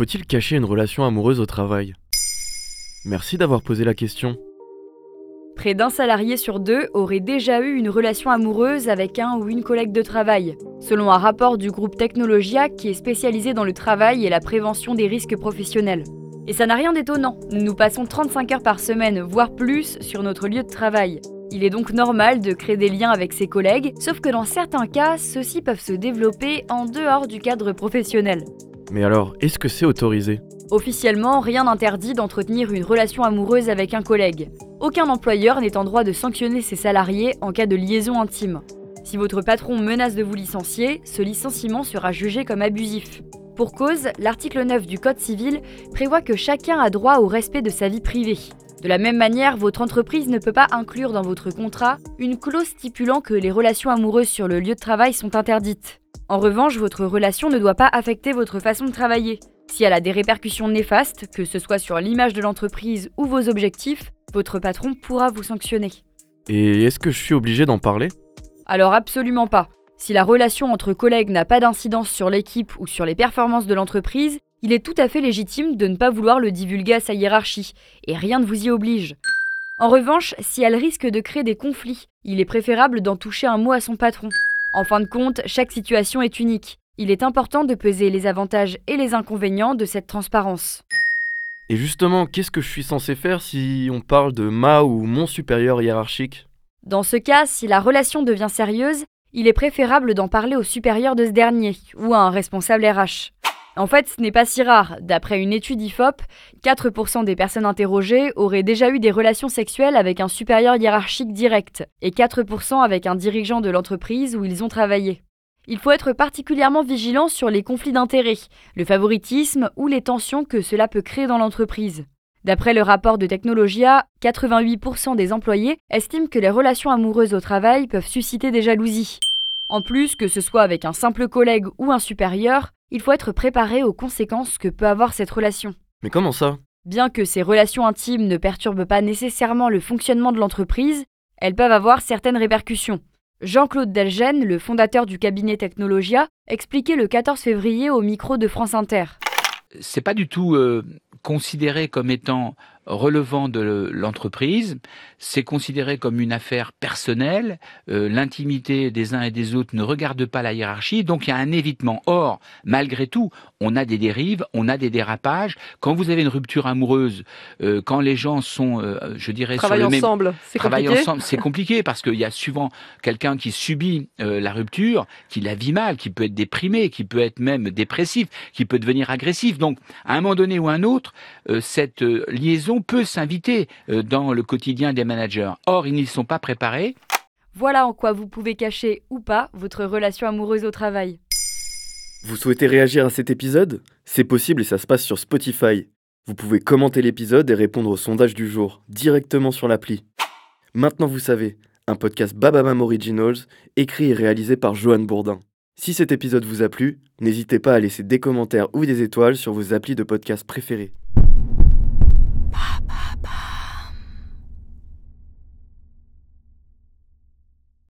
Faut-il cacher une relation amoureuse au travail? Merci d'avoir posé la question. Près d'un salarié sur deux aurait déjà eu une relation amoureuse avec un ou une collègue de travail, selon un rapport du groupe Technologia qui est spécialisé dans le travail et la prévention des risques professionnels. Et ça n'a rien d'étonnant, nous passons 35 heures par semaine, voire plus, sur notre lieu de travail. Il est donc normal de créer des liens avec ses collègues, sauf que dans certains cas, ceux-ci peuvent se développer en dehors du cadre professionnel. Mais alors, est-ce que c'est autorisé? Officiellement, rien n'interdit d'entretenir une relation amoureuse avec un collègue. Aucun employeur n'est en droit de sanctionner ses salariés en cas de liaison intime. Si votre patron menace de vous licencier, ce licenciement sera jugé comme abusif. Pour cause, l'article 9 du Code civil prévoit que chacun a droit au respect de sa vie privée. De la même manière, votre entreprise ne peut pas inclure dans votre contrat une clause stipulant que les relations amoureuses sur le lieu de travail sont interdites. En revanche, votre relation ne doit pas affecter votre façon de travailler. Si elle a des répercussions néfastes, que ce soit sur l'image de l'entreprise ou vos objectifs, votre patron pourra vous sanctionner. Et est-ce que je suis obligé d'en parler? Alors absolument pas. Si la relation entre collègues n'a pas d'incidence sur l'équipe ou sur les performances de l'entreprise, il est tout à fait légitime de ne pas vouloir le divulguer à sa hiérarchie, et rien ne vous y oblige. En revanche, si elle risque de créer des conflits, il est préférable d'en toucher un mot à son patron. En fin de compte, chaque situation est unique. Il est important de peser les avantages et les inconvénients de cette transparence. Et justement, qu'est-ce que je suis censé faire si on parle de ma ou mon supérieur hiérarchique? Dans ce cas, si la relation devient sérieuse, il est préférable d'en parler au supérieur de ce dernier ou à un responsable RH. En fait, ce n'est pas si rare. D'après une étude IFOP, 4% des personnes interrogées auraient déjà eu des relations sexuelles avec un supérieur hiérarchique direct et 4% avec un dirigeant de l'entreprise où ils ont travaillé. Il faut être particulièrement vigilant sur les conflits d'intérêts, le favoritisme ou les tensions que cela peut créer dans l'entreprise. D'après le rapport de Technologia, 88% des employés estiment que les relations amoureuses au travail peuvent susciter des jalousies. En plus, que ce soit avec un simple collègue ou un supérieur, il faut être préparé aux conséquences que peut avoir cette relation. Mais comment ça? Bien que ces relations intimes ne perturbent pas nécessairement le fonctionnement de l'entreprise, elles peuvent avoir certaines répercussions. Jean-Claude Delgen, le fondateur du cabinet Technologia, expliquait le 14 février au micro de France Inter. C'est pas du tout euh, considéré comme étant relevant de l'entreprise, c'est considéré comme une affaire personnelle, euh, l'intimité des uns et des autres ne regarde pas la hiérarchie, donc il y a un évitement. Or, malgré tout, on a des dérives, on a des dérapages. Quand vous avez une rupture amoureuse, euh, quand les gens sont, euh, je dirais, travaillent ensemble, même... c'est compliqué. ensemble, c'est compliqué parce qu'il y a souvent quelqu'un qui subit la rupture, qui la vit mal, qui peut être déprimé, qui peut être même dépressif, qui peut devenir agressif. Donc, à un moment donné ou un autre, cette liaison peut s'inviter euh, dans le quotidien des managers. Or, ils n'y sont pas préparés. Voilà en quoi vous pouvez cacher ou pas votre relation amoureuse au travail. Vous souhaitez réagir à cet épisode? C'est possible et ça se passe sur Spotify. Vous pouvez commenter l'épisode et répondre au sondage du jour directement sur l'appli. Maintenant vous savez, un podcast Bababam Originals, écrit et réalisé par Johan Bourdin. Si cet épisode vous a plu, n'hésitez pas à laisser des commentaires ou des étoiles sur vos applis de podcast préférés.